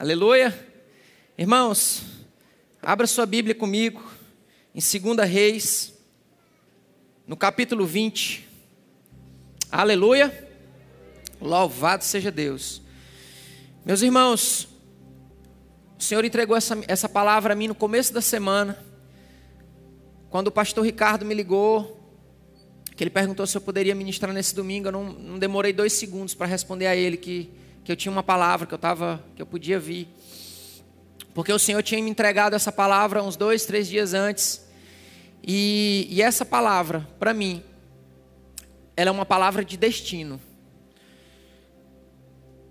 Aleluia. Irmãos, abra sua Bíblia comigo em 2 Reis, no capítulo 20. Aleluia. Louvado seja Deus. Meus irmãos, o Senhor entregou essa, essa palavra a mim no começo da semana, quando o pastor Ricardo me ligou, que ele perguntou se eu poderia ministrar nesse domingo. Eu não, não demorei dois segundos para responder a ele que que eu tinha uma palavra, que eu, tava, que eu podia vir. Porque o Senhor tinha me entregado essa palavra uns dois, três dias antes. E, e essa palavra, para mim, ela é uma palavra de destino.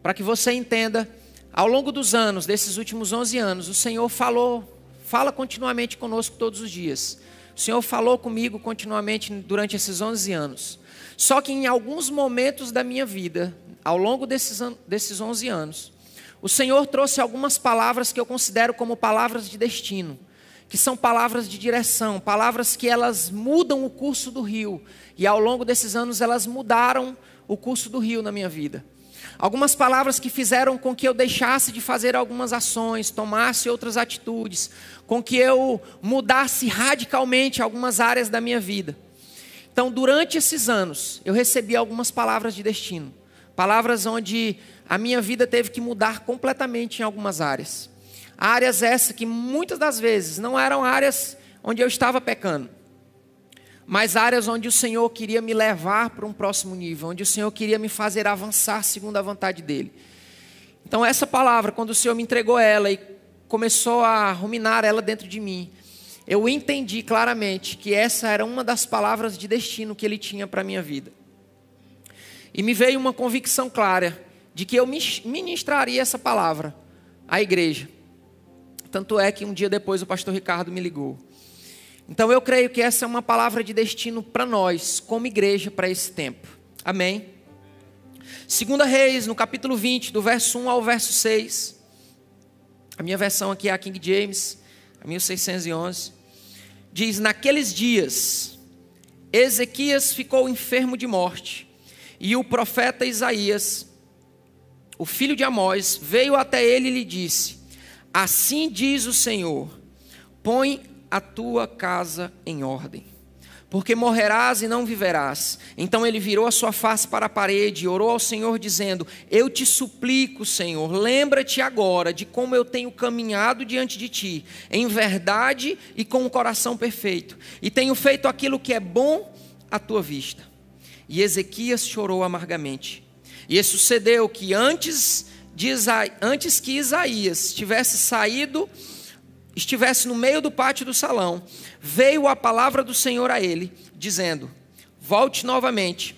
Para que você entenda, ao longo dos anos, desses últimos 11 anos, o Senhor falou, fala continuamente conosco todos os dias. O Senhor falou comigo continuamente durante esses 11 anos. Só que em alguns momentos da minha vida, ao longo desses, desses 11 anos, o Senhor trouxe algumas palavras que eu considero como palavras de destino, que são palavras de direção, palavras que elas mudam o curso do rio, e ao longo desses anos elas mudaram o curso do rio na minha vida. Algumas palavras que fizeram com que eu deixasse de fazer algumas ações, tomasse outras atitudes, com que eu mudasse radicalmente algumas áreas da minha vida. Então, durante esses anos, eu recebi algumas palavras de destino. Palavras onde a minha vida teve que mudar completamente em algumas áreas. Áreas essas que muitas das vezes não eram áreas onde eu estava pecando, mas áreas onde o Senhor queria me levar para um próximo nível, onde o Senhor queria me fazer avançar segundo a vontade dEle. Então, essa palavra, quando o Senhor me entregou ela e começou a ruminar ela dentro de mim, eu entendi claramente que essa era uma das palavras de destino que Ele tinha para a minha vida. E me veio uma convicção clara de que eu ministraria essa palavra à igreja. Tanto é que um dia depois o pastor Ricardo me ligou. Então eu creio que essa é uma palavra de destino para nós, como igreja, para esse tempo. Amém? Segunda Reis, no capítulo 20, do verso 1 ao verso 6. A minha versão aqui é a King James, a 1611. Diz: Naqueles dias, Ezequias ficou enfermo de morte e o profeta Isaías, o filho de Amós, veio até ele e lhe disse: Assim diz o Senhor: Põe a tua casa em ordem, porque morrerás e não viverás. Então ele virou a sua face para a parede e orou ao Senhor, dizendo: Eu te suplico, Senhor, lembra-te agora de como eu tenho caminhado diante de ti, em verdade e com o coração perfeito, e tenho feito aquilo que é bom à tua vista. E Ezequias chorou amargamente. E sucedeu que antes, de Isa... antes que Isaías tivesse saído, estivesse no meio do pátio do salão, veio a palavra do Senhor a ele, dizendo: Volte novamente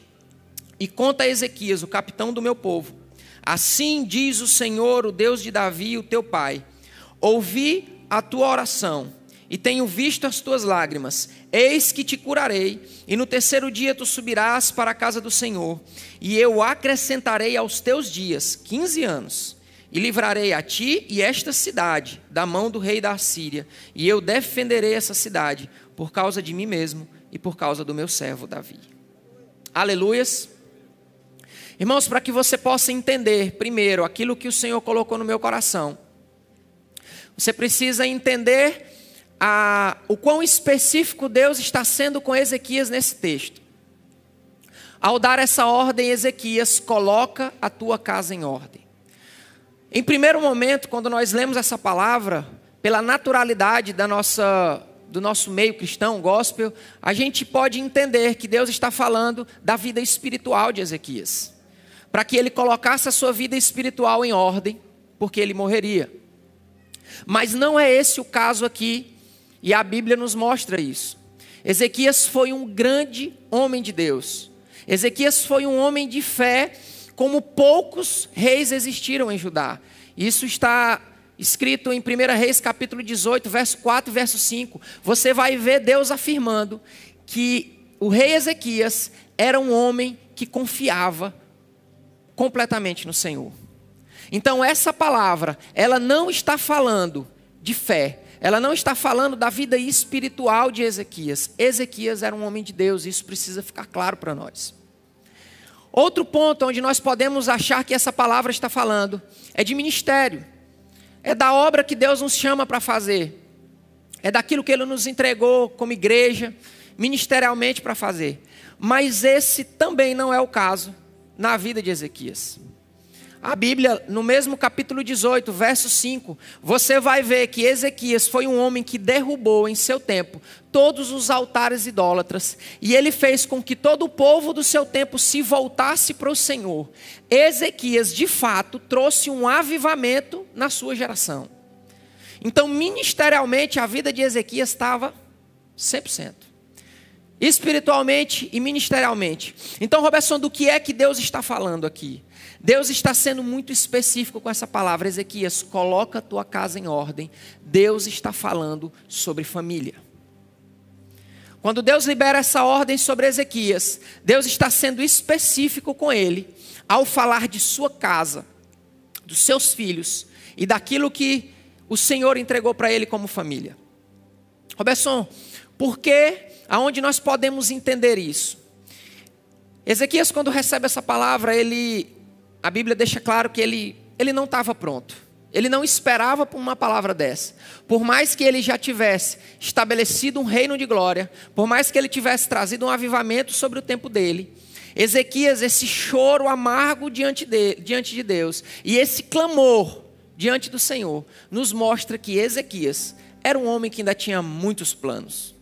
e conta a Ezequias, o capitão do meu povo. Assim diz o Senhor, o Deus de Davi, o teu pai: Ouvi a tua oração e tenho visto as tuas lágrimas. Eis que te curarei, e no terceiro dia tu subirás para a casa do Senhor, e eu acrescentarei aos teus dias quinze anos, e livrarei a ti e esta cidade da mão do rei da Assíria, e eu defenderei essa cidade por causa de mim mesmo e por causa do meu servo Davi. Aleluias. Irmãos, para que você possa entender primeiro aquilo que o Senhor colocou no meu coração, você precisa entender a, o quão específico Deus está sendo com Ezequias nesse texto. Ao dar essa ordem, Ezequias coloca a tua casa em ordem. Em primeiro momento, quando nós lemos essa palavra, pela naturalidade da nossa, do nosso meio cristão, gospel, a gente pode entender que Deus está falando da vida espiritual de Ezequias, para que ele colocasse a sua vida espiritual em ordem, porque ele morreria. Mas não é esse o caso aqui e a Bíblia nos mostra isso. Ezequias foi um grande homem de Deus. Ezequias foi um homem de fé, como poucos reis existiram em Judá. Isso está escrito em 1 Reis capítulo 18, verso 4 e verso 5. Você vai ver Deus afirmando que o rei Ezequias era um homem que confiava completamente no Senhor. Então essa palavra, ela não está falando de fé, ela não está falando da vida espiritual de Ezequias. Ezequias era um homem de Deus, isso precisa ficar claro para nós. Outro ponto onde nós podemos achar que essa palavra está falando é de ministério. é da obra que Deus nos chama para fazer, é daquilo que Ele nos entregou como igreja, ministerialmente para fazer. Mas esse também não é o caso na vida de Ezequias. A Bíblia, no mesmo capítulo 18, verso 5, você vai ver que Ezequias foi um homem que derrubou em seu tempo todos os altares idólatras, e ele fez com que todo o povo do seu tempo se voltasse para o Senhor. Ezequias, de fato, trouxe um avivamento na sua geração. Então, ministerialmente, a vida de Ezequias estava 100%. Espiritualmente e ministerialmente. Então, Robertson, do que é que Deus está falando aqui? Deus está sendo muito específico com essa palavra. Ezequias, coloca a tua casa em ordem. Deus está falando sobre família. Quando Deus libera essa ordem sobre Ezequias, Deus está sendo específico com ele ao falar de sua casa, dos seus filhos e daquilo que o Senhor entregou para ele como família. Robertson, por que, aonde nós podemos entender isso? Ezequias, quando recebe essa palavra, ele a Bíblia deixa claro que ele, ele não estava pronto. Ele não esperava por uma palavra dessa. Por mais que ele já tivesse estabelecido um reino de glória, por mais que ele tivesse trazido um avivamento sobre o tempo dele, Ezequias, esse choro amargo diante de, diante de Deus e esse clamor diante do Senhor, nos mostra que Ezequias era um homem que ainda tinha muitos planos.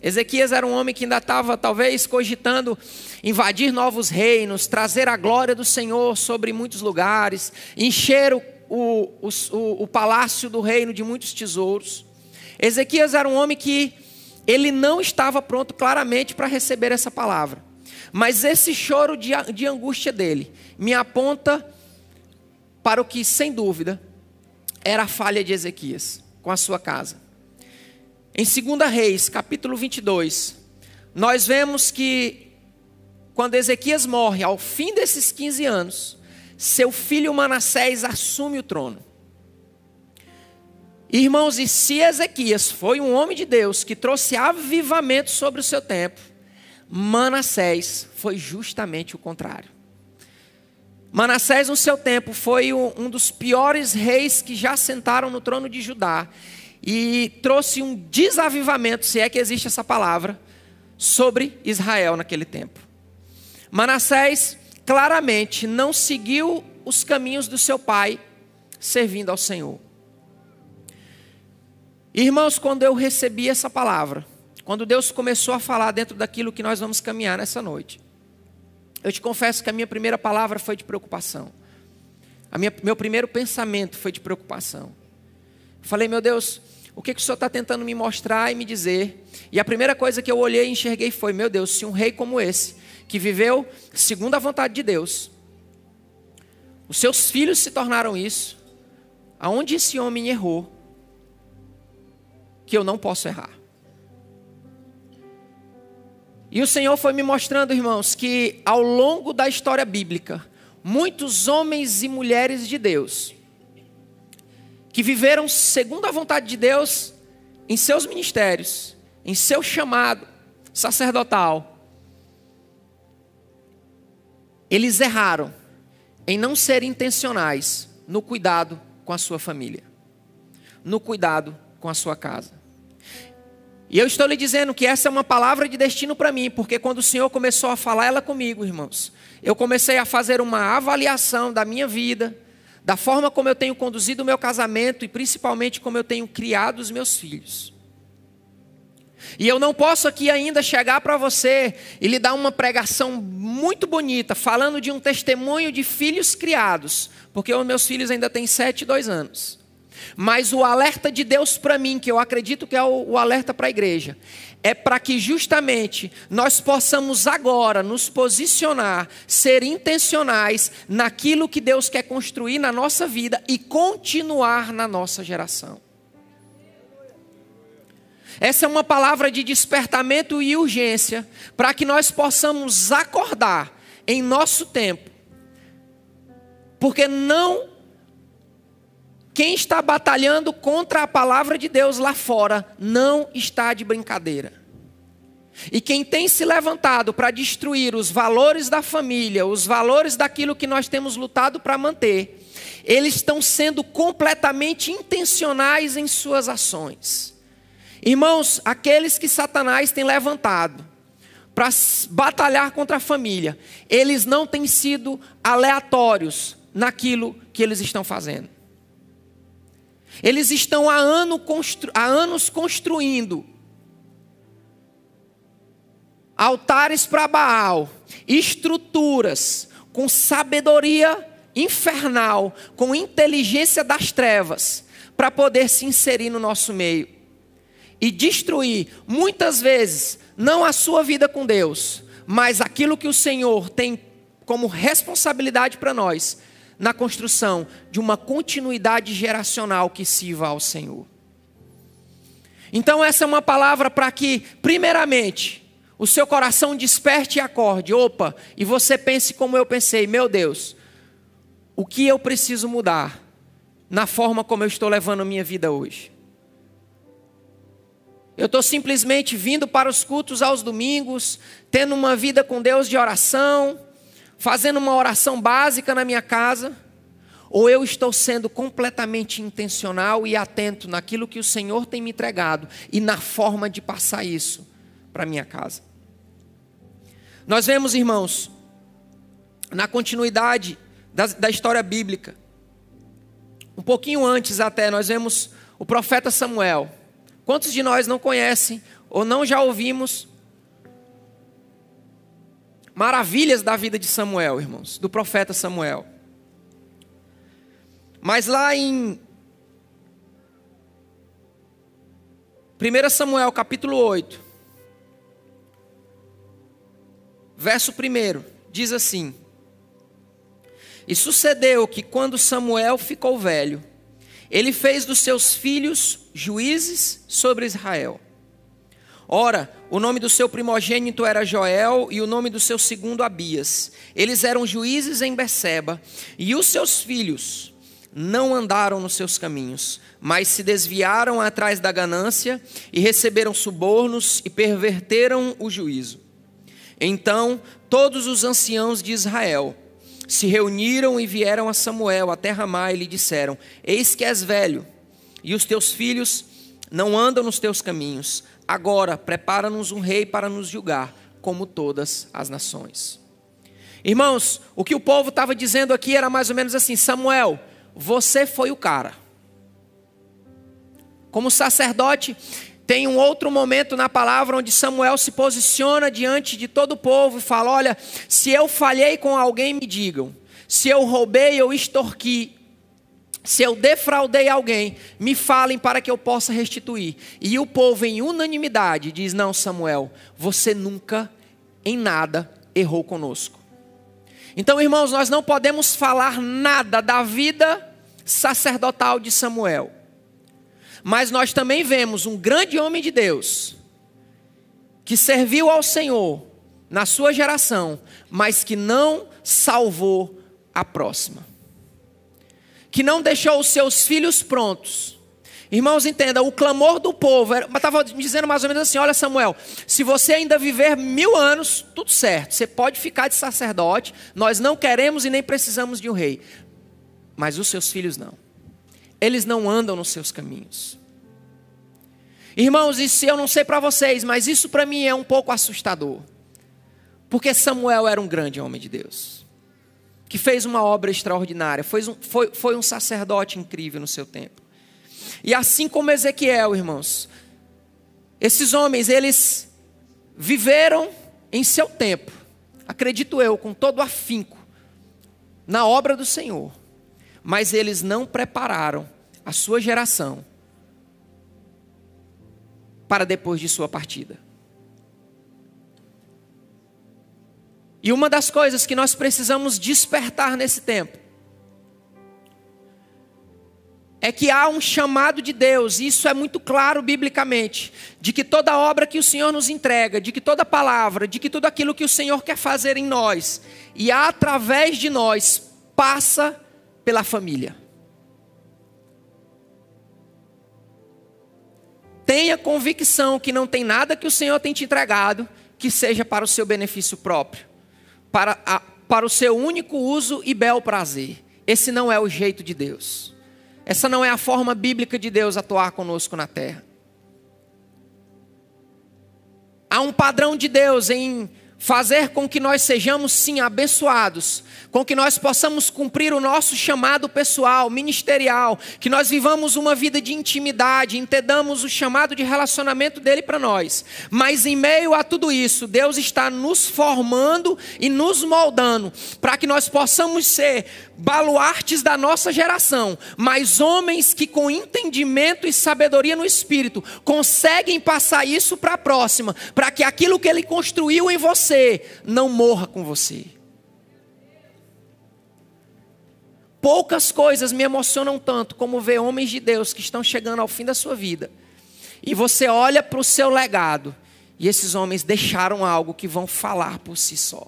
Ezequias era um homem que ainda estava, talvez, cogitando invadir novos reinos, trazer a glória do Senhor sobre muitos lugares, encher o, o, o, o palácio do reino de muitos tesouros. Ezequias era um homem que ele não estava pronto claramente para receber essa palavra. Mas esse choro de, de angústia dele me aponta para o que, sem dúvida, era a falha de Ezequias com a sua casa. Em 2 Reis, capítulo 22, nós vemos que quando Ezequias morre, ao fim desses 15 anos, seu filho Manassés assume o trono. Irmãos, e se Ezequias foi um homem de Deus que trouxe avivamento sobre o seu tempo, Manassés foi justamente o contrário. Manassés, no seu tempo, foi um dos piores reis que já sentaram no trono de Judá e trouxe um desavivamento, se é que existe essa palavra, sobre Israel naquele tempo. Manassés claramente não seguiu os caminhos do seu pai, servindo ao Senhor. Irmãos, quando eu recebi essa palavra, quando Deus começou a falar dentro daquilo que nós vamos caminhar nessa noite, eu te confesso que a minha primeira palavra foi de preocupação. A minha, meu primeiro pensamento foi de preocupação. Falei, meu Deus, o que, que o Senhor está tentando me mostrar e me dizer? E a primeira coisa que eu olhei e enxerguei foi: meu Deus, se um rei como esse, que viveu segundo a vontade de Deus, os seus filhos se tornaram isso, aonde esse homem errou, que eu não posso errar. E o Senhor foi me mostrando, irmãos, que ao longo da história bíblica, muitos homens e mulheres de Deus, que viveram segundo a vontade de Deus em seus ministérios, em seu chamado sacerdotal, eles erraram em não ser intencionais no cuidado com a sua família, no cuidado com a sua casa. E eu estou lhe dizendo que essa é uma palavra de destino para mim, porque quando o Senhor começou a falar ela comigo, irmãos, eu comecei a fazer uma avaliação da minha vida, da forma como eu tenho conduzido o meu casamento e principalmente como eu tenho criado os meus filhos. E eu não posso aqui ainda chegar para você e lhe dar uma pregação muito bonita, falando de um testemunho de filhos criados, porque os meus filhos ainda têm sete e dois anos. Mas o alerta de Deus para mim, que eu acredito que é o, o alerta para a igreja, é para que justamente nós possamos agora nos posicionar, ser intencionais naquilo que Deus quer construir na nossa vida e continuar na nossa geração. Essa é uma palavra de despertamento e urgência para que nós possamos acordar em nosso tempo. Porque não quem está batalhando contra a palavra de Deus lá fora não está de brincadeira. E quem tem se levantado para destruir os valores da família, os valores daquilo que nós temos lutado para manter, eles estão sendo completamente intencionais em suas ações. Irmãos, aqueles que Satanás tem levantado para batalhar contra a família, eles não têm sido aleatórios naquilo que eles estão fazendo. Eles estão há, ano constru... há anos construindo altares para Baal, estruturas com sabedoria infernal, com inteligência das trevas, para poder se inserir no nosso meio e destruir, muitas vezes, não a sua vida com Deus, mas aquilo que o Senhor tem como responsabilidade para nós, na construção de uma continuidade geracional que sirva ao Senhor. Então, essa é uma palavra para que, primeiramente, o seu coração desperte e acorde, opa, e você pense como eu pensei, meu Deus, o que eu preciso mudar na forma como eu estou levando minha vida hoje? Eu estou simplesmente vindo para os cultos aos domingos, tendo uma vida com Deus de oração, fazendo uma oração básica na minha casa, ou eu estou sendo completamente intencional e atento naquilo que o Senhor tem me entregado e na forma de passar isso para minha casa. Nós vemos, irmãos, na continuidade da, da história bíblica, um pouquinho antes até, nós vemos o profeta Samuel. Quantos de nós não conhecem ou não já ouvimos maravilhas da vida de Samuel, irmãos, do profeta Samuel? Mas lá em 1 Samuel capítulo 8, verso 1, diz assim: E sucedeu que quando Samuel ficou velho, ele fez dos seus filhos juízes sobre Israel. Ora, o nome do seu primogênito era Joel e o nome do seu segundo Abias. Eles eram juízes em Beceba, e os seus filhos não andaram nos seus caminhos, mas se desviaram atrás da ganância e receberam subornos e perverteram o juízo. Então, todos os anciãos de Israel se reuniram e vieram a Samuel, a terra Ramá, e lhe disseram: Eis que és velho, e os teus filhos não andam nos teus caminhos. Agora, prepara-nos um rei para nos julgar, como todas as nações. Irmãos, o que o povo estava dizendo aqui era mais ou menos assim: Samuel, você foi o cara. Como sacerdote, tem um outro momento na palavra onde Samuel se posiciona diante de todo o povo e fala: Olha, se eu falhei com alguém, me digam. Se eu roubei ou extorqui, se eu defraudei alguém, me falem para que eu possa restituir. E o povo, em unanimidade, diz: Não, Samuel, você nunca, em nada, errou conosco. Então, irmãos, nós não podemos falar nada da vida sacerdotal de Samuel. Mas nós também vemos um grande homem de Deus que serviu ao Senhor na sua geração, mas que não salvou a próxima. Que não deixou os seus filhos prontos. Irmãos, entenda, o clamor do povo, estava dizendo mais ou menos assim: olha, Samuel, se você ainda viver mil anos, tudo certo, você pode ficar de sacerdote, nós não queremos e nem precisamos de um rei, mas os seus filhos não, eles não andam nos seus caminhos. Irmãos, isso eu não sei para vocês, mas isso para mim é um pouco assustador. Porque Samuel era um grande homem de Deus, que fez uma obra extraordinária, foi um, foi, foi um sacerdote incrível no seu tempo. E assim como Ezequiel, irmãos, esses homens, eles viveram em seu tempo, acredito eu, com todo afinco, na obra do Senhor, mas eles não prepararam a sua geração para depois de sua partida. E uma das coisas que nós precisamos despertar nesse tempo é que há um chamado de Deus, e isso é muito claro biblicamente, de que toda obra que o Senhor nos entrega, de que toda palavra, de que tudo aquilo que o Senhor quer fazer em nós e através de nós passa pela família. Tenha convicção que não tem nada que o Senhor tem te entregado que seja para o seu benefício próprio, para, a, para o seu único uso e bel prazer. Esse não é o jeito de Deus. Essa não é a forma bíblica de Deus atuar conosco na terra. Há um padrão de Deus em fazer com que nós sejamos sim abençoados, com que nós possamos cumprir o nosso chamado pessoal, ministerial, que nós vivamos uma vida de intimidade, entendamos o chamado de relacionamento dele para nós. Mas em meio a tudo isso, Deus está nos formando e nos moldando para que nós possamos ser baluartes da nossa geração, mas homens que com entendimento e sabedoria no espírito conseguem passar isso para a próxima, para que aquilo que ele construiu em você não morra com você. Poucas coisas me emocionam tanto como ver homens de Deus que estão chegando ao fim da sua vida. E você olha para o seu legado, e esses homens deixaram algo que vão falar por si só.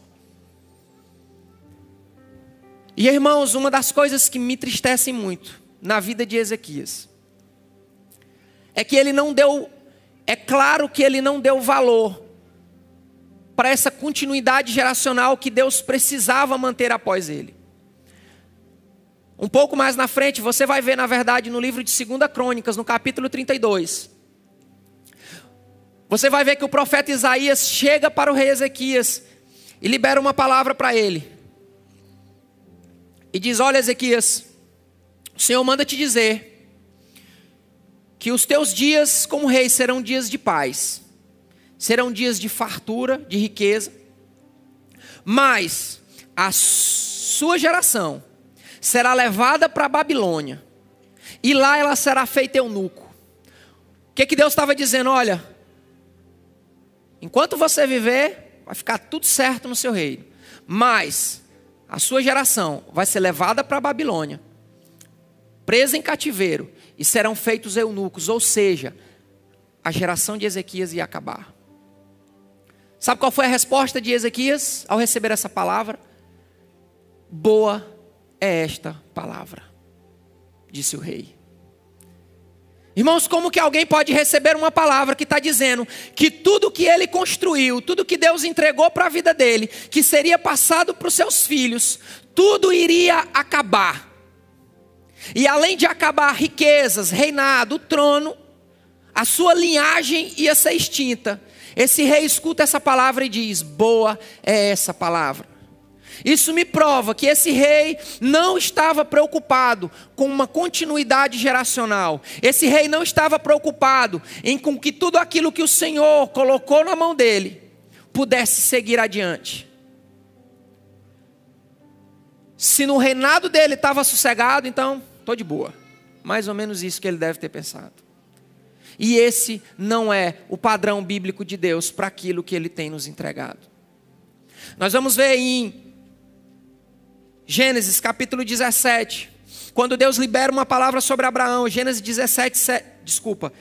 E irmãos, uma das coisas que me tristecem muito na vida de Ezequias é que ele não deu, é claro que ele não deu valor para essa continuidade geracional que Deus precisava manter após ele. Um pouco mais na frente, você vai ver, na verdade, no livro de 2 Crônicas, no capítulo 32. Você vai ver que o profeta Isaías chega para o rei Ezequias e libera uma palavra para ele e diz: Olha, Ezequias, o Senhor manda te dizer que os teus dias como rei serão dias de paz, serão dias de fartura, de riqueza, mas a sua geração será levada para a Babilônia, e lá ela será feita eunuco. O que, que Deus estava dizendo? Olha, enquanto você viver, vai ficar tudo certo no seu reino, mas a sua geração vai ser levada para a Babilônia, presa em cativeiro, e serão feitos eunucos, ou seja, a geração de Ezequias ia acabar. Sabe qual foi a resposta de Ezequias ao receber essa palavra? Boa é esta palavra, disse o rei. Irmãos, como que alguém pode receber uma palavra que está dizendo que tudo que ele construiu, tudo que Deus entregou para a vida dele, que seria passado para os seus filhos, tudo iria acabar. E além de acabar riquezas, reinado, trono, a sua linhagem ia ser extinta. Esse rei escuta essa palavra e diz: Boa é essa palavra. Isso me prova que esse rei não estava preocupado com uma continuidade geracional. Esse rei não estava preocupado em com que tudo aquilo que o Senhor colocou na mão dele pudesse seguir adiante. Se no reinado dele estava sossegado, então estou de boa. Mais ou menos isso que ele deve ter pensado. E esse não é o padrão bíblico de Deus para aquilo que ele tem nos entregado. Nós vamos ver em Gênesis capítulo 17. Quando Deus libera uma palavra sobre Abraão, Gênesis 17, 7, desculpa.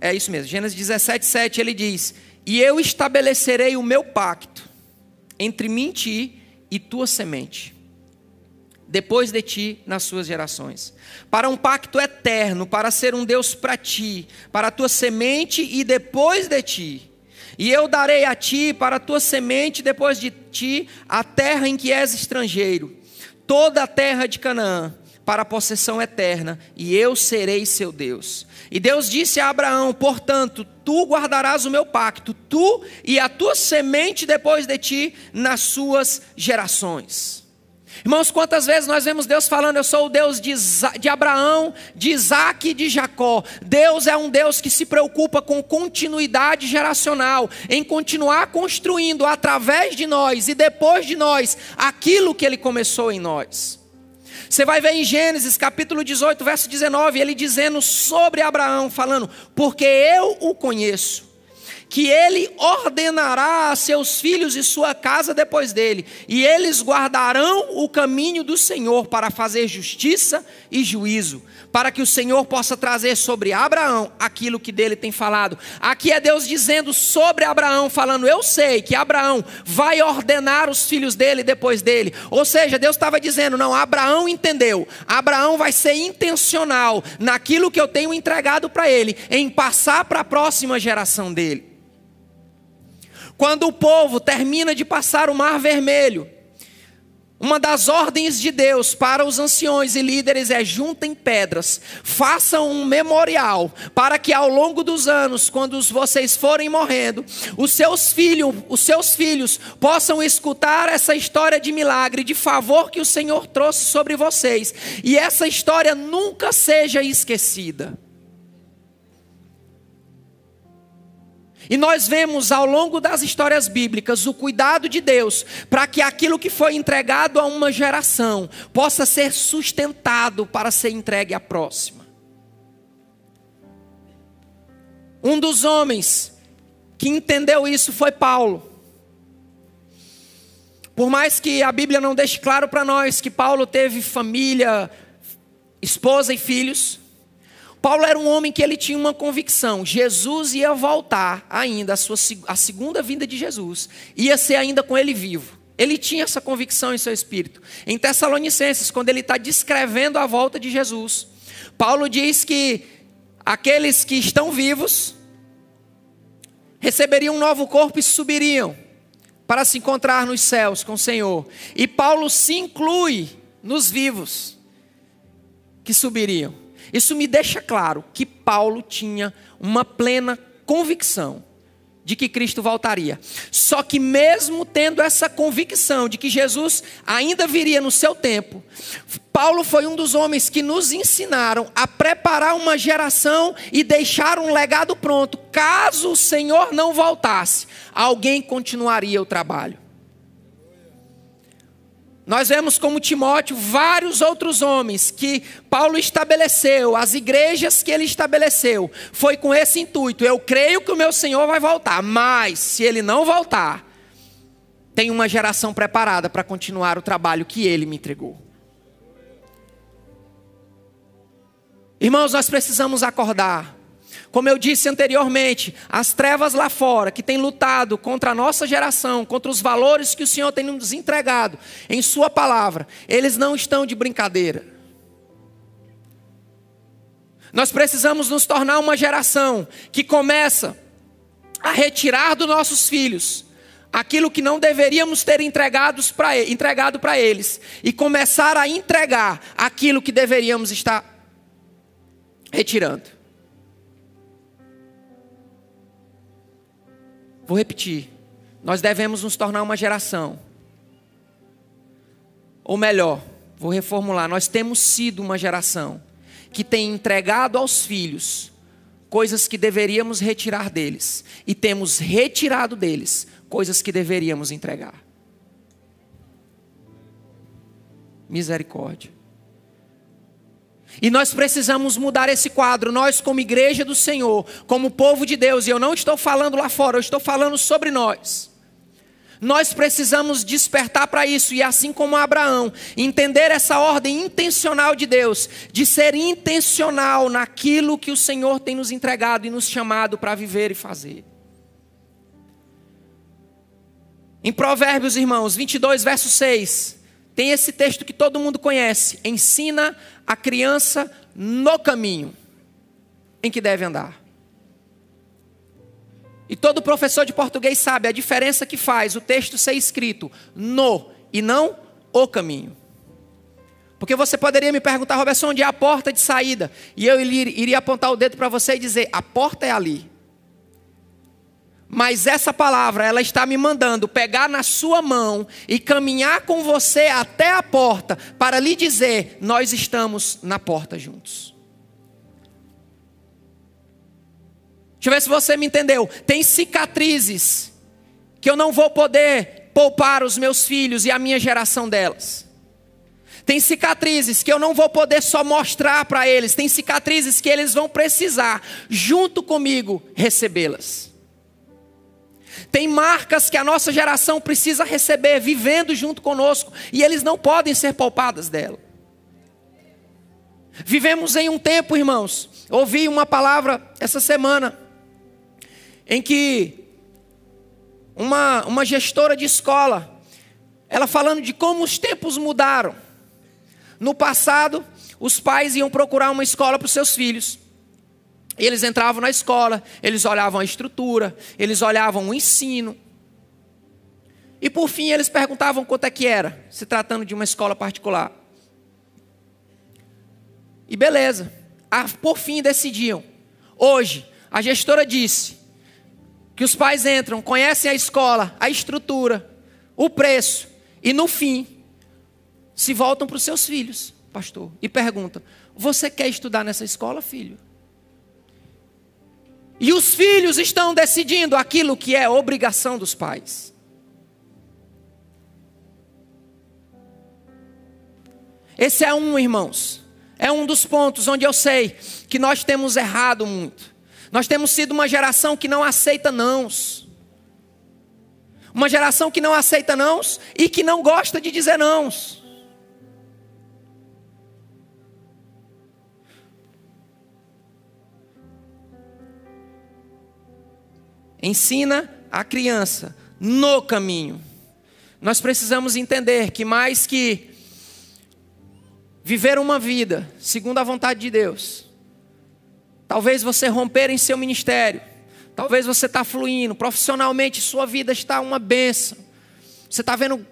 É isso mesmo, Gênesis 17, 7, ele diz: E eu estabelecerei o meu pacto entre mim e ti e tua semente, depois de ti nas suas gerações, para um pacto eterno, para ser um Deus para ti, para a tua semente e depois de ti. E eu darei a ti, para a tua semente, depois de ti, a terra em que és estrangeiro, toda a terra de Canaã, para a possessão eterna, e eu serei seu Deus. E Deus disse a Abraão: Portanto, tu guardarás o meu pacto, tu e a tua semente depois de ti, nas suas gerações. Irmãos, quantas vezes nós vemos Deus falando, eu sou o Deus de, de Abraão, de Isaac e de Jacó. Deus é um Deus que se preocupa com continuidade geracional, em continuar construindo através de nós e depois de nós aquilo que Ele começou em nós. Você vai ver em Gênesis capítulo 18, verso 19, ele dizendo sobre Abraão, falando, porque eu o conheço que ele ordenará a seus filhos e sua casa depois dele, e eles guardarão o caminho do Senhor para fazer justiça e juízo, para que o Senhor possa trazer sobre Abraão aquilo que dele tem falado. Aqui é Deus dizendo sobre Abraão, falando: Eu sei que Abraão vai ordenar os filhos dele depois dele. Ou seja, Deus estava dizendo: Não, Abraão entendeu. Abraão vai ser intencional naquilo que eu tenho entregado para ele, em passar para a próxima geração dele. Quando o povo termina de passar o mar vermelho, Uma das ordens de Deus para os anciões e líderes é juntem pedras, façam um memorial, para que ao longo dos anos, quando vocês forem morrendo, os seus filhos, os seus filhos possam escutar essa história de milagre, de favor que o Senhor trouxe sobre vocês, e essa história nunca seja esquecida. E nós vemos ao longo das histórias bíblicas o cuidado de Deus para que aquilo que foi entregado a uma geração possa ser sustentado para ser entregue à próxima. Um dos homens que entendeu isso foi Paulo. Por mais que a Bíblia não deixe claro para nós que Paulo teve família, esposa e filhos, Paulo era um homem que ele tinha uma convicção: Jesus ia voltar ainda, a, sua, a segunda vinda de Jesus, ia ser ainda com ele vivo. Ele tinha essa convicção em seu espírito. Em Tessalonicenses, quando ele está descrevendo a volta de Jesus, Paulo diz que aqueles que estão vivos receberiam um novo corpo e subiriam para se encontrar nos céus com o Senhor. E Paulo se inclui nos vivos que subiriam. Isso me deixa claro que Paulo tinha uma plena convicção de que Cristo voltaria. Só que, mesmo tendo essa convicção de que Jesus ainda viria no seu tempo, Paulo foi um dos homens que nos ensinaram a preparar uma geração e deixar um legado pronto. Caso o Senhor não voltasse, alguém continuaria o trabalho. Nós vemos como Timóteo vários outros homens que Paulo estabeleceu, as igrejas que ele estabeleceu, foi com esse intuito. Eu creio que o meu Senhor vai voltar, mas se ele não voltar, tem uma geração preparada para continuar o trabalho que ele me entregou. Irmãos, nós precisamos acordar. Como eu disse anteriormente, as trevas lá fora que têm lutado contra a nossa geração, contra os valores que o Senhor tem nos entregado em Sua palavra, eles não estão de brincadeira. Nós precisamos nos tornar uma geração que começa a retirar dos nossos filhos aquilo que não deveríamos ter entregados pra, entregado para eles e começar a entregar aquilo que deveríamos estar retirando. Vou repetir. Nós devemos nos tornar uma geração. Ou melhor, vou reformular: nós temos sido uma geração que tem entregado aos filhos coisas que deveríamos retirar deles, e temos retirado deles coisas que deveríamos entregar. Misericórdia. E nós precisamos mudar esse quadro, nós, como igreja do Senhor, como povo de Deus, e eu não estou falando lá fora, eu estou falando sobre nós. Nós precisamos despertar para isso, e assim como Abraão, entender essa ordem intencional de Deus, de ser intencional naquilo que o Senhor tem nos entregado e nos chamado para viver e fazer. Em Provérbios, irmãos, 22, verso 6, tem esse texto que todo mundo conhece: ensina a criança no caminho em que deve andar. E todo professor de português sabe a diferença que faz o texto ser escrito no e não o caminho. Porque você poderia me perguntar, Roberto, onde é a porta de saída? E eu iria apontar o dedo para você e dizer: a porta é ali. Mas essa palavra, ela está me mandando pegar na sua mão e caminhar com você até a porta para lhe dizer: nós estamos na porta juntos. Deixa eu ver se você me entendeu. Tem cicatrizes que eu não vou poder poupar os meus filhos e a minha geração delas. Tem cicatrizes que eu não vou poder só mostrar para eles. Tem cicatrizes que eles vão precisar, junto comigo, recebê-las. Tem marcas que a nossa geração precisa receber, vivendo junto conosco, e eles não podem ser poupadas dela. Vivemos em um tempo, irmãos, ouvi uma palavra essa semana, em que uma, uma gestora de escola, ela falando de como os tempos mudaram. No passado, os pais iam procurar uma escola para os seus filhos. E eles entravam na escola, eles olhavam a estrutura, eles olhavam o ensino. E por fim eles perguntavam quanto é que era, se tratando de uma escola particular. E beleza. por fim decidiam. Hoje, a gestora disse que os pais entram, conhecem a escola, a estrutura, o preço, e no fim, se voltam para os seus filhos, pastor, e perguntam: Você quer estudar nessa escola, filho? E os filhos estão decidindo aquilo que é obrigação dos pais. Esse é um, irmãos. É um dos pontos onde eu sei que nós temos errado muito. Nós temos sido uma geração que não aceita nãos. Uma geração que não aceita nãos e que não gosta de dizer nãos. Ensina a criança no caminho. Nós precisamos entender que mais que viver uma vida segundo a vontade de Deus, talvez você romper em seu ministério, talvez você está fluindo, profissionalmente sua vida está uma benção, você está vendo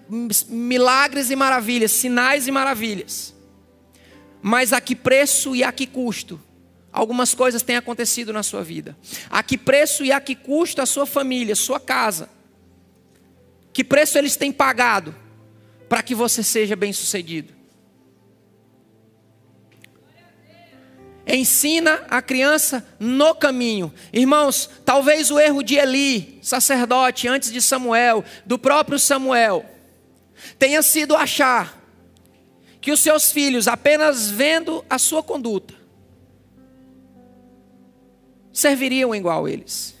milagres e maravilhas, sinais e maravilhas, mas a que preço e a que custo algumas coisas têm acontecido na sua vida. A que preço e a que custo a sua família, sua casa? Que preço eles têm pagado para que você seja bem-sucedido? Ensina a criança no caminho. Irmãos, talvez o erro de Eli, sacerdote, antes de Samuel, do próprio Samuel, tenha sido achar que os seus filhos, apenas vendo a sua conduta, serviriam igual eles.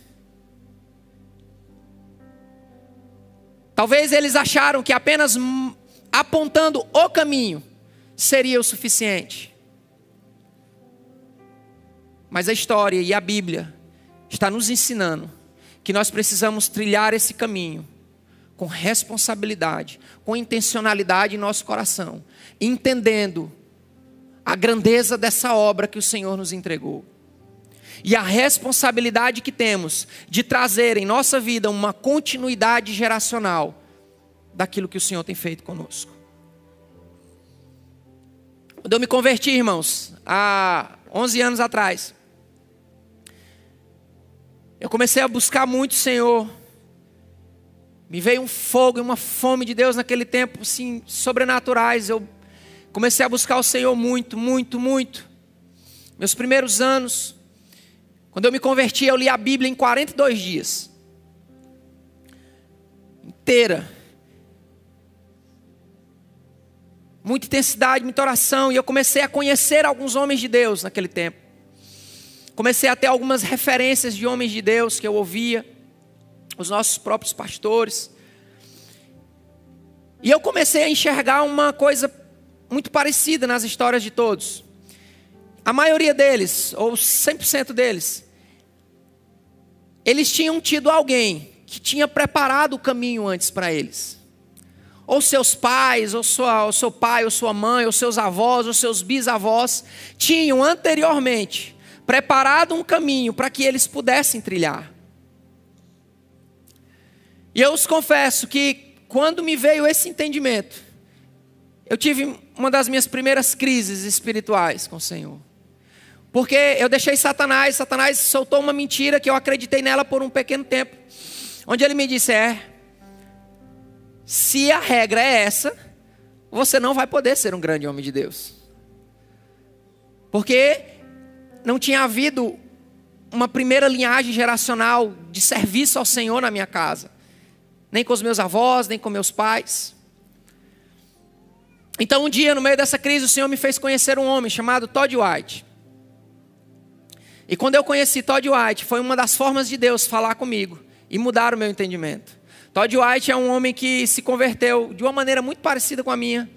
Talvez eles acharam que apenas apontando o caminho seria o suficiente. Mas a história e a Bíblia está nos ensinando que nós precisamos trilhar esse caminho com responsabilidade, com intencionalidade em nosso coração, entendendo a grandeza dessa obra que o Senhor nos entregou e a responsabilidade que temos de trazer em nossa vida uma continuidade geracional daquilo que o Senhor tem feito conosco. Quando eu me converti, irmãos, há 11 anos atrás, eu comecei a buscar muito o Senhor. Me veio um fogo e uma fome de Deus naquele tempo, assim, sobrenaturais. Eu comecei a buscar o Senhor muito, muito, muito. Meus primeiros anos, quando eu me converti, eu li a Bíblia em 42 dias. Inteira. Muita intensidade, muita oração. E eu comecei a conhecer alguns homens de Deus naquele tempo. Comecei a ter algumas referências de homens de Deus que eu ouvia. Os nossos próprios pastores. E eu comecei a enxergar uma coisa muito parecida nas histórias de todos. A maioria deles, ou 100% deles, eles tinham tido alguém que tinha preparado o caminho antes para eles. Ou seus pais, ou, sua, ou seu pai, ou sua mãe, ou seus avós, ou seus bisavós, tinham anteriormente preparado um caminho para que eles pudessem trilhar. E eu os confesso que quando me veio esse entendimento, eu tive uma das minhas primeiras crises espirituais com o Senhor. Porque eu deixei Satanás, Satanás soltou uma mentira que eu acreditei nela por um pequeno tempo. Onde ele me disse: É, se a regra é essa, você não vai poder ser um grande homem de Deus. Porque não tinha havido uma primeira linhagem geracional de serviço ao Senhor na minha casa, nem com os meus avós, nem com meus pais. Então, um dia, no meio dessa crise, o Senhor me fez conhecer um homem chamado Todd White. E quando eu conheci Todd White, foi uma das formas de Deus falar comigo e mudar o meu entendimento. Todd White é um homem que se converteu de uma maneira muito parecida com a minha.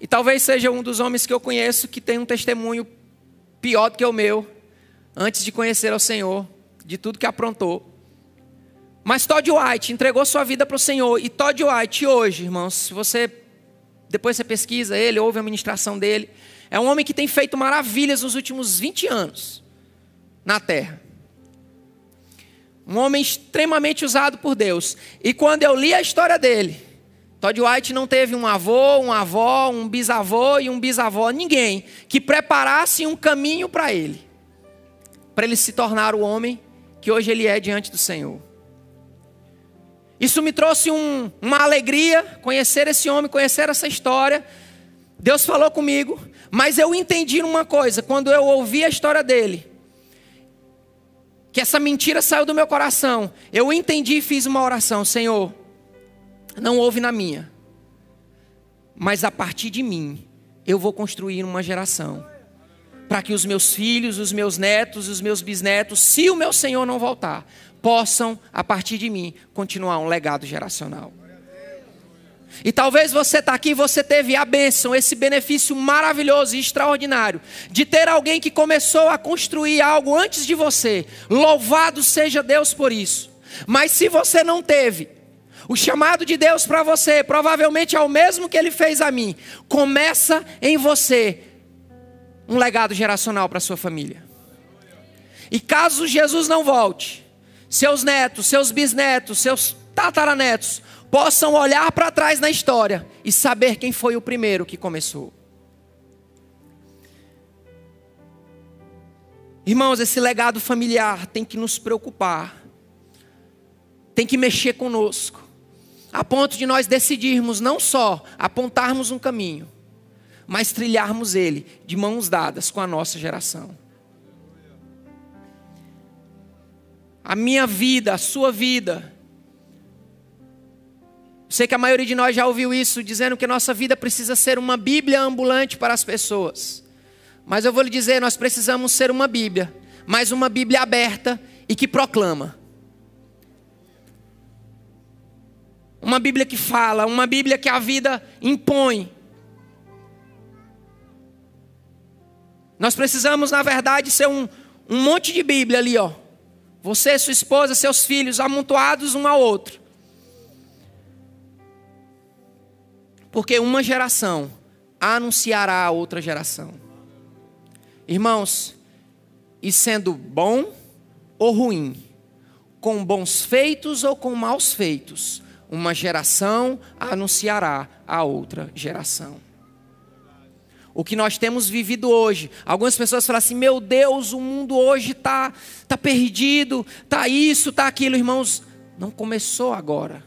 E talvez seja um dos homens que eu conheço que tem um testemunho pior do que o meu, antes de conhecer ao Senhor, de tudo que aprontou. Mas Todd White entregou sua vida para o Senhor. E Todd White, hoje, irmãos, se você depois você pesquisa ele, ouve a ministração dele, é um homem que tem feito maravilhas nos últimos 20 anos na terra. Um homem extremamente usado por Deus. E quando eu li a história dele, Todd White não teve um avô, um avó, um bisavô e um bisavó, ninguém que preparasse um caminho para ele, para ele se tornar o homem que hoje ele é diante do Senhor. Isso me trouxe um, uma alegria, conhecer esse homem, conhecer essa história. Deus falou comigo, mas eu entendi uma coisa, quando eu ouvi a história dele, que essa mentira saiu do meu coração. Eu entendi e fiz uma oração: Senhor, não houve na minha, mas a partir de mim, eu vou construir uma geração. Para que os meus filhos, os meus netos, os meus bisnetos, se o meu Senhor não voltar, possam, a partir de mim, continuar um legado geracional. E talvez você está aqui, você teve a bênção, esse benefício maravilhoso e extraordinário de ter alguém que começou a construir algo antes de você. Louvado seja Deus por isso. Mas se você não teve, o chamado de Deus para você provavelmente é o mesmo que ele fez a mim. Começa em você um legado geracional para sua família. E caso Jesus não volte, seus netos, seus bisnetos, seus tataranetos possam olhar para trás na história e saber quem foi o primeiro que começou. Irmãos, esse legado familiar tem que nos preocupar, tem que mexer conosco, a ponto de nós decidirmos não só apontarmos um caminho, mas trilharmos ele de mãos dadas com a nossa geração. A minha vida, a sua vida, Sei que a maioria de nós já ouviu isso, dizendo que nossa vida precisa ser uma Bíblia ambulante para as pessoas. Mas eu vou lhe dizer, nós precisamos ser uma Bíblia, mas uma Bíblia aberta e que proclama. Uma Bíblia que fala, uma Bíblia que a vida impõe. Nós precisamos, na verdade, ser um, um monte de Bíblia ali, ó. Você, sua esposa, seus filhos, amontoados um ao outro. Porque uma geração anunciará a outra geração. Irmãos, e sendo bom ou ruim, com bons feitos ou com maus feitos, uma geração anunciará a outra geração. O que nós temos vivido hoje. Algumas pessoas falam assim: meu Deus, o mundo hoje está tá perdido, está isso, está aquilo. Irmãos, não começou agora.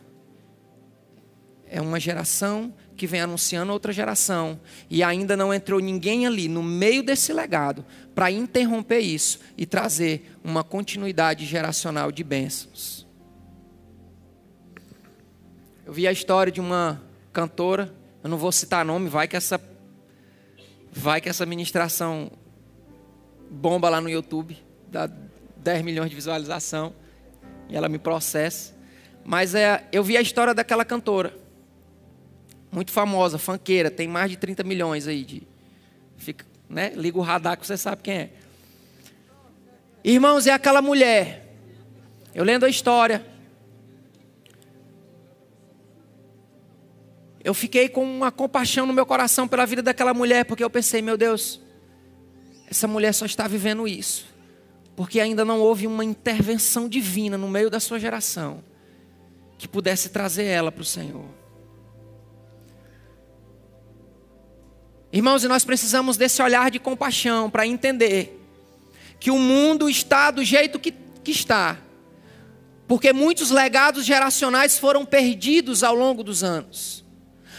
É uma geração que vem anunciando outra geração e ainda não entrou ninguém ali no meio desse legado para interromper isso e trazer uma continuidade geracional de bênçãos. Eu vi a história de uma cantora, eu não vou citar nome, vai que essa vai que essa ministração bomba lá no YouTube, dá 10 milhões de visualização e ela me processa. Mas é, eu vi a história daquela cantora muito famosa, fanqueira, tem mais de 30 milhões aí de. Fica, né? Liga o radar que você sabe quem é. Irmãos, é aquela mulher. Eu lendo a história. Eu fiquei com uma compaixão no meu coração pela vida daquela mulher, porque eu pensei, meu Deus, essa mulher só está vivendo isso, porque ainda não houve uma intervenção divina no meio da sua geração que pudesse trazer ela para o Senhor. Irmãos, e nós precisamos desse olhar de compaixão para entender que o mundo está do jeito que, que está, porque muitos legados geracionais foram perdidos ao longo dos anos,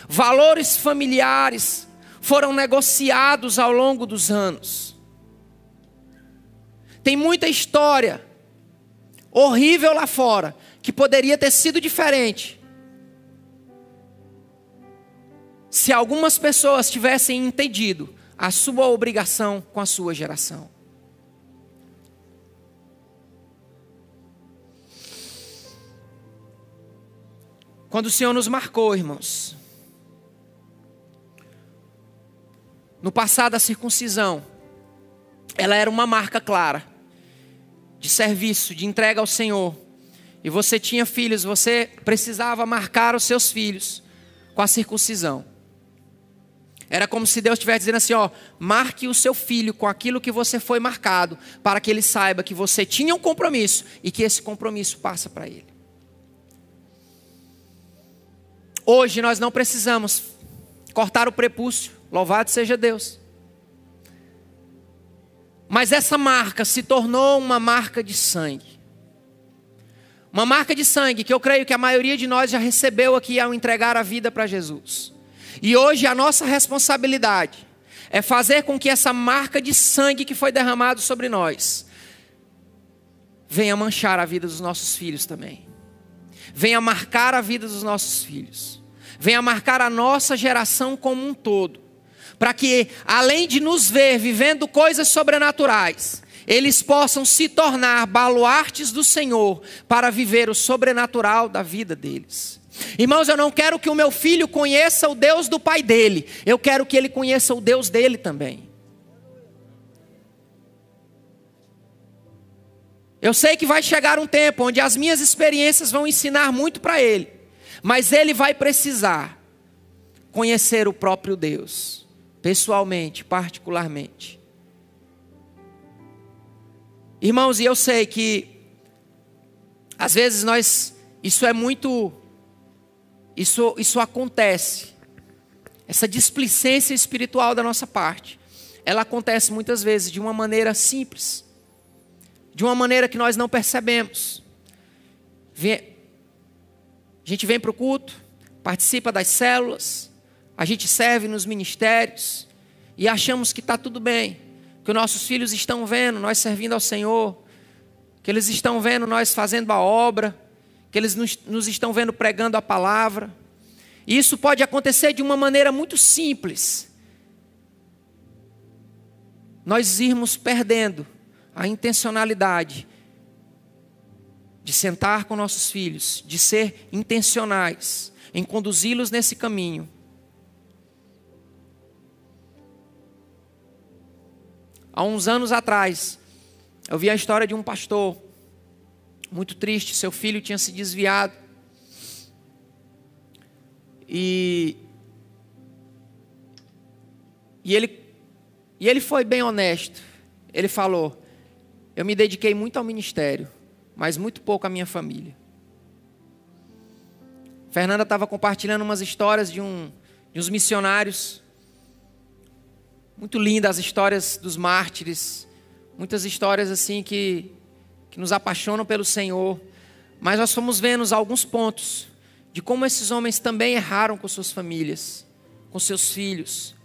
valores familiares foram negociados ao longo dos anos. Tem muita história horrível lá fora que poderia ter sido diferente se algumas pessoas tivessem entendido a sua obrigação com a sua geração. Quando o Senhor nos marcou, irmãos, no passado a circuncisão, ela era uma marca clara de serviço, de entrega ao Senhor. E você tinha filhos, você precisava marcar os seus filhos com a circuncisão. Era como se Deus estivesse dizendo assim: ó, marque o seu filho com aquilo que você foi marcado, para que ele saiba que você tinha um compromisso e que esse compromisso passa para ele. Hoje nós não precisamos cortar o prepúcio, louvado seja Deus. Mas essa marca se tornou uma marca de sangue. Uma marca de sangue que eu creio que a maioria de nós já recebeu aqui ao entregar a vida para Jesus. E hoje a nossa responsabilidade é fazer com que essa marca de sangue que foi derramado sobre nós venha manchar a vida dos nossos filhos também. Venha marcar a vida dos nossos filhos. Venha marcar a nossa geração como um todo. Para que, além de nos ver vivendo coisas sobrenaturais, eles possam se tornar baluartes do Senhor para viver o sobrenatural da vida deles. Irmãos, eu não quero que o meu filho conheça o Deus do pai dele, eu quero que ele conheça o Deus dele também. Eu sei que vai chegar um tempo onde as minhas experiências vão ensinar muito para ele, mas ele vai precisar conhecer o próprio Deus, pessoalmente, particularmente. Irmãos, e eu sei que às vezes nós isso é muito isso isso acontece. Essa displicência espiritual da nossa parte, ela acontece muitas vezes de uma maneira simples, de uma maneira que nós não percebemos. Vem, a gente vem para o culto, participa das células, a gente serve nos ministérios e achamos que está tudo bem que os nossos filhos estão vendo nós servindo ao Senhor, que eles estão vendo nós fazendo a obra, que eles nos, nos estão vendo pregando a palavra. E isso pode acontecer de uma maneira muito simples. Nós irmos perdendo a intencionalidade de sentar com nossos filhos, de ser intencionais em conduzi-los nesse caminho Há uns anos atrás, eu vi a história de um pastor, muito triste, seu filho tinha se desviado. E, e, ele, e ele foi bem honesto. Ele falou: Eu me dediquei muito ao ministério, mas muito pouco à minha família. Fernanda estava compartilhando umas histórias de, um, de uns missionários muito linda as histórias dos mártires, muitas histórias assim que, que nos apaixonam pelo Senhor. Mas nós fomos vendo alguns pontos de como esses homens também erraram com suas famílias, com seus filhos,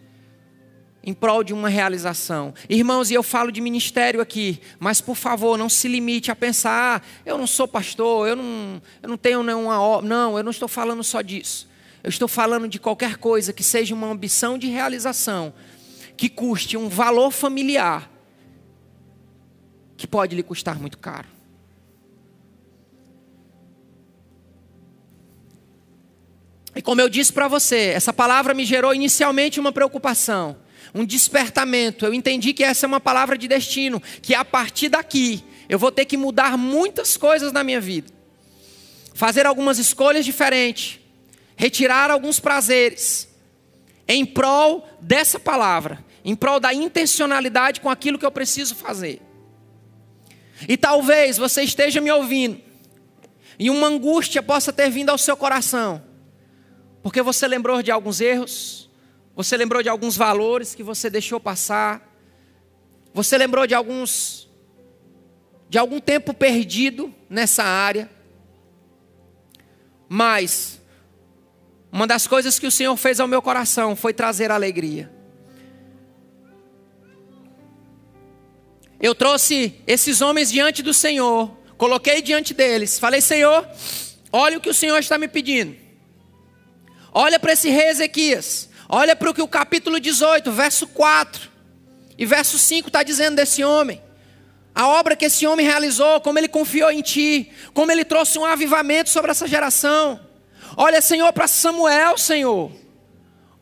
em prol de uma realização. Irmãos, e eu falo de ministério aqui, mas por favor, não se limite a pensar, ah, eu não sou pastor, eu não, eu não tenho nenhuma. Não, eu não estou falando só disso. Eu estou falando de qualquer coisa que seja uma ambição de realização, que custe um valor familiar que pode lhe custar muito caro. E como eu disse para você, essa palavra me gerou inicialmente uma preocupação, um despertamento. Eu entendi que essa é uma palavra de destino, que a partir daqui eu vou ter que mudar muitas coisas na minha vida, fazer algumas escolhas diferentes, retirar alguns prazeres, em prol dessa palavra, em prol da intencionalidade com aquilo que eu preciso fazer. E talvez você esteja me ouvindo e uma angústia possa ter vindo ao seu coração, porque você lembrou de alguns erros, você lembrou de alguns valores que você deixou passar, você lembrou de alguns de algum tempo perdido nessa área. Mas uma das coisas que o Senhor fez ao meu coração foi trazer alegria. Eu trouxe esses homens diante do Senhor, coloquei diante deles, falei: Senhor, olha o que o Senhor está me pedindo. Olha para esse rei Ezequias, olha para o que o capítulo 18, verso 4 e verso 5 está dizendo desse homem. A obra que esse homem realizou, como ele confiou em ti, como ele trouxe um avivamento sobre essa geração. Olha, Senhor, para Samuel, Senhor.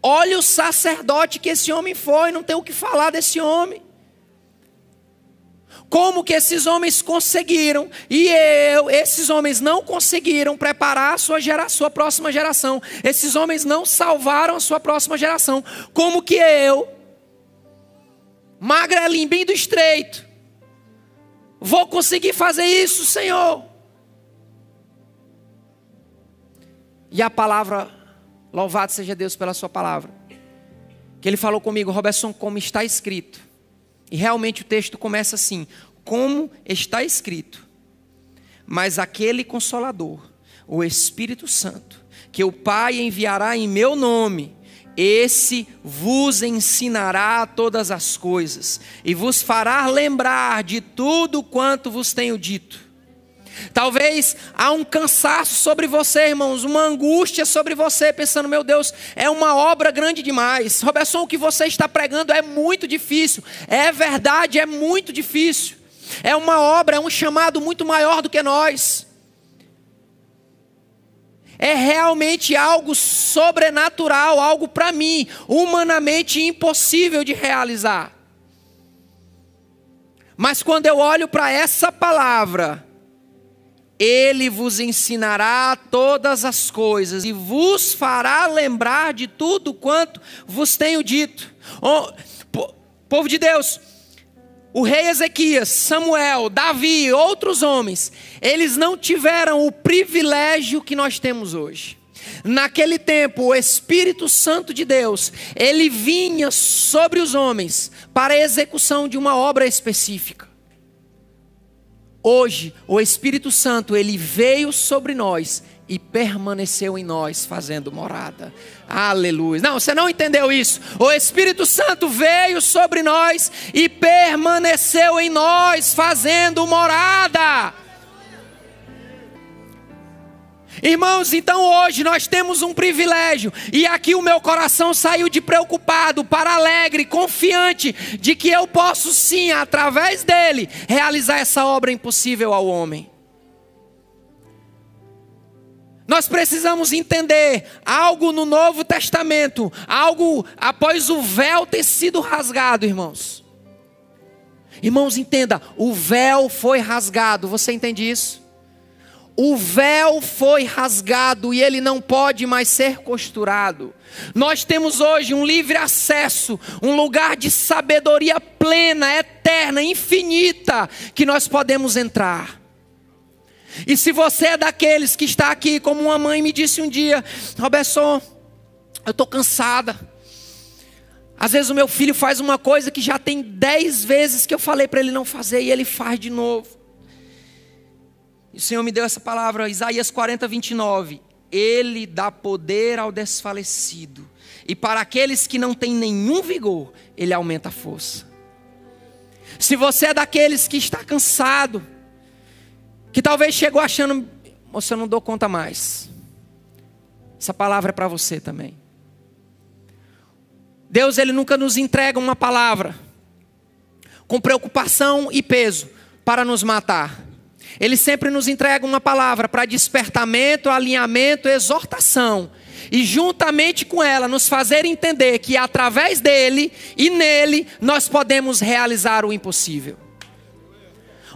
Olha o sacerdote que esse homem foi, não tem o que falar desse homem. Como que esses homens conseguiram e eu, esses homens não conseguiram preparar a sua, gera, sua próxima geração. Esses homens não salvaram a sua próxima geração. Como que eu, magrelinho, bem do estreito, vou conseguir fazer isso, Senhor? E a palavra, louvado seja Deus pela sua palavra. Que ele falou comigo, Robertson, como está escrito. E realmente o texto começa assim: como está escrito. Mas aquele consolador, o Espírito Santo, que o Pai enviará em meu nome, esse vos ensinará todas as coisas e vos fará lembrar de tudo quanto vos tenho dito. Talvez há um cansaço sobre você, irmãos, uma angústia sobre você, pensando, meu Deus, é uma obra grande demais. Robertson, o que você está pregando é muito difícil. É verdade, é muito difícil. É uma obra, é um chamado muito maior do que nós. É realmente algo sobrenatural, algo para mim, humanamente impossível de realizar. Mas quando eu olho para essa palavra, ele vos ensinará todas as coisas e vos fará lembrar de tudo quanto vos tenho dito. Oh, povo de Deus, o rei Ezequias, Samuel, Davi, outros homens, eles não tiveram o privilégio que nós temos hoje. Naquele tempo, o Espírito Santo de Deus, ele vinha sobre os homens para a execução de uma obra específica. Hoje, o Espírito Santo, ele veio sobre nós e permaneceu em nós, fazendo morada. Aleluia. Não, você não entendeu isso. O Espírito Santo veio sobre nós e permaneceu em nós, fazendo morada. Irmãos, então hoje nós temos um privilégio, e aqui o meu coração saiu de preocupado para alegre, confiante de que eu posso sim, através dele, realizar essa obra impossível ao homem. Nós precisamos entender algo no Novo Testamento, algo após o véu ter sido rasgado, irmãos. Irmãos, entenda, o véu foi rasgado, você entende isso? O véu foi rasgado e ele não pode mais ser costurado. Nós temos hoje um livre acesso, um lugar de sabedoria plena, eterna, infinita, que nós podemos entrar. E se você é daqueles que está aqui, como uma mãe me disse um dia, Roberto, eu estou cansada. Às vezes o meu filho faz uma coisa que já tem dez vezes que eu falei para ele não fazer e ele faz de novo. O Senhor me deu essa palavra, Isaías 40, 29. Ele dá poder ao desfalecido, e para aqueles que não têm nenhum vigor, ele aumenta a força. Se você é daqueles que está cansado, que talvez chegou achando, você não dou conta mais. Essa palavra é para você também. Deus ele nunca nos entrega uma palavra com preocupação e peso para nos matar. Ele sempre nos entrega uma palavra para despertamento, alinhamento, exortação. E juntamente com ela nos fazer entender que através dele e nele nós podemos realizar o impossível.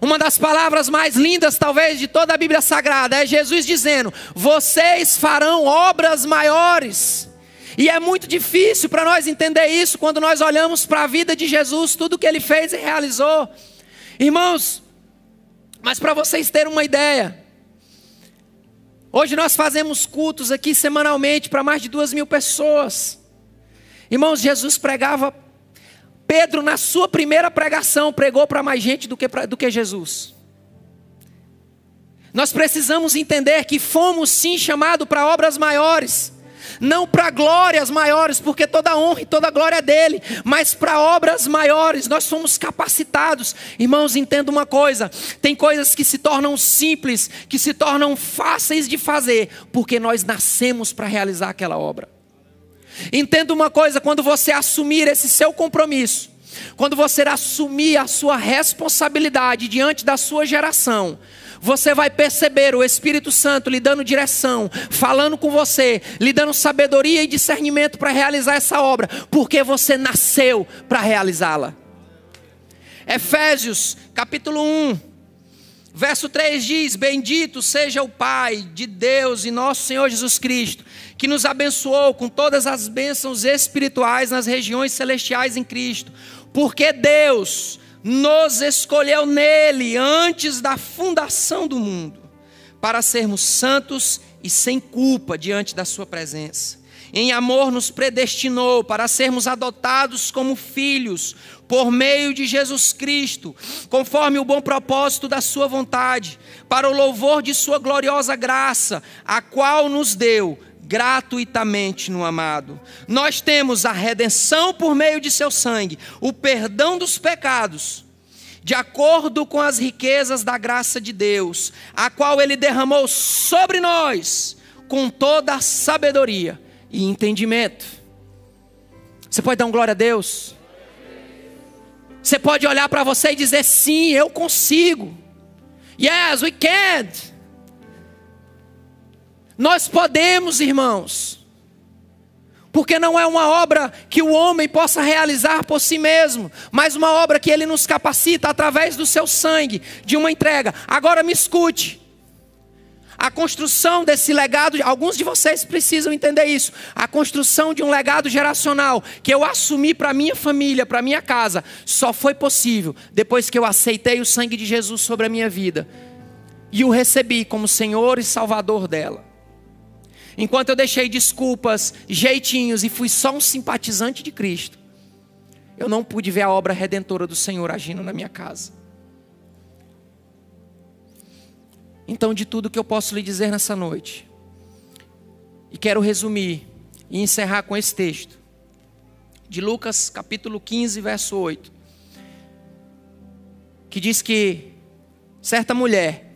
Uma das palavras mais lindas, talvez, de toda a Bíblia Sagrada é Jesus dizendo: Vocês farão obras maiores. E é muito difícil para nós entender isso quando nós olhamos para a vida de Jesus, tudo que ele fez e realizou. Irmãos, mas para vocês terem uma ideia, hoje nós fazemos cultos aqui semanalmente para mais de duas mil pessoas. Irmãos, Jesus pregava, Pedro, na sua primeira pregação, pregou para mais gente do que, do que Jesus. Nós precisamos entender que fomos sim chamados para obras maiores não para glórias maiores, porque toda honra e toda glória é dele, mas para obras maiores. Nós somos capacitados. Irmãos, entenda uma coisa: tem coisas que se tornam simples, que se tornam fáceis de fazer, porque nós nascemos para realizar aquela obra. Entenda uma coisa: quando você assumir esse seu compromisso, quando você assumir a sua responsabilidade diante da sua geração, você vai perceber o Espírito Santo lhe dando direção, falando com você, lhe dando sabedoria e discernimento para realizar essa obra, porque você nasceu para realizá-la. Efésios, capítulo 1, verso 3 diz: Bendito seja o Pai de Deus e nosso Senhor Jesus Cristo, que nos abençoou com todas as bênçãos espirituais nas regiões celestiais em Cristo, porque Deus nos escolheu nele antes da fundação do mundo, para sermos santos e sem culpa diante da Sua presença. Em amor nos predestinou para sermos adotados como filhos por meio de Jesus Cristo, conforme o bom propósito da Sua vontade, para o louvor de Sua gloriosa graça, a qual nos deu gratuitamente no amado. Nós temos a redenção por meio de Seu sangue, o perdão dos pecados de acordo com as riquezas da graça de Deus, a qual Ele derramou sobre nós com toda a sabedoria e entendimento. Você pode dar um glória a Deus? Você pode olhar para você e dizer: sim, eu consigo. Yes, we can. Nós podemos, irmãos. Porque não é uma obra que o homem possa realizar por si mesmo, mas uma obra que ele nos capacita através do seu sangue, de uma entrega. Agora me escute. A construção desse legado, alguns de vocês precisam entender isso. A construção de um legado geracional que eu assumi para minha família, para minha casa, só foi possível depois que eu aceitei o sangue de Jesus sobre a minha vida e o recebi como Senhor e Salvador dela. Enquanto eu deixei desculpas, jeitinhos e fui só um simpatizante de Cristo, eu não pude ver a obra redentora do Senhor agindo na minha casa. Então, de tudo que eu posso lhe dizer nessa noite, e quero resumir e encerrar com esse texto, de Lucas capítulo 15, verso 8, que diz que certa mulher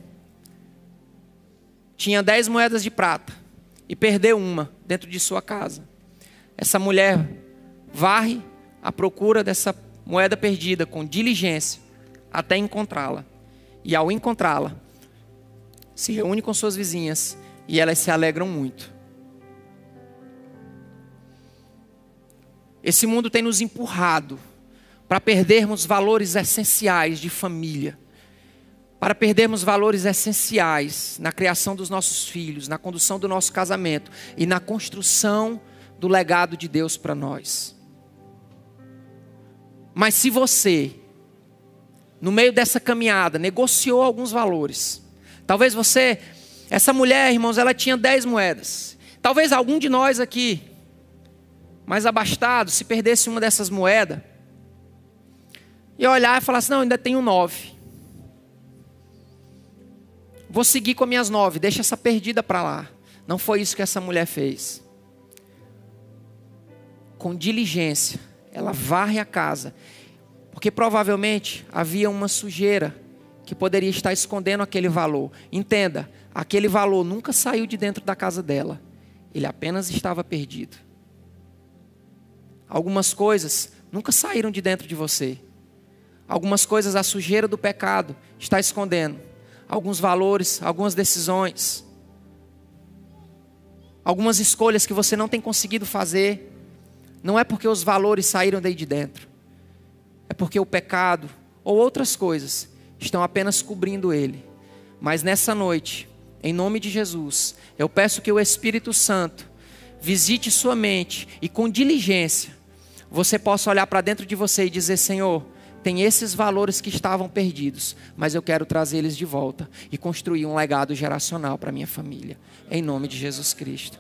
tinha dez moedas de prata e perdeu uma dentro de sua casa. Essa mulher varre à procura dessa moeda perdida com diligência até encontrá-la. E ao encontrá-la, se reúne com suas vizinhas e elas se alegram muito. Esse mundo tem nos empurrado para perdermos valores essenciais de família, para perdermos valores essenciais na criação dos nossos filhos, na condução do nosso casamento e na construção do legado de Deus para nós. Mas se você, no meio dessa caminhada, negociou alguns valores, Talvez você, essa mulher, irmãos, ela tinha dez moedas. Talvez algum de nós aqui, mais abastado, se perdesse uma dessas moedas, e olhar e falar assim: não, ainda tenho nove. Vou seguir com as minhas nove, deixa essa perdida para lá. Não foi isso que essa mulher fez. Com diligência, ela varre a casa, porque provavelmente havia uma sujeira que poderia estar escondendo aquele valor. Entenda, aquele valor nunca saiu de dentro da casa dela, ele apenas estava perdido. Algumas coisas nunca saíram de dentro de você. Algumas coisas a sujeira do pecado está escondendo. Alguns valores, algumas decisões, algumas escolhas que você não tem conseguido fazer. Não é porque os valores saíram daí de dentro, é porque o pecado ou outras coisas estão apenas cobrindo ele. Mas nessa noite, em nome de Jesus, eu peço que o Espírito Santo visite sua mente e com diligência você possa olhar para dentro de você e dizer: Senhor, tem esses valores que estavam perdidos, mas eu quero trazê-los de volta e construir um legado geracional para minha família. Em nome de Jesus Cristo.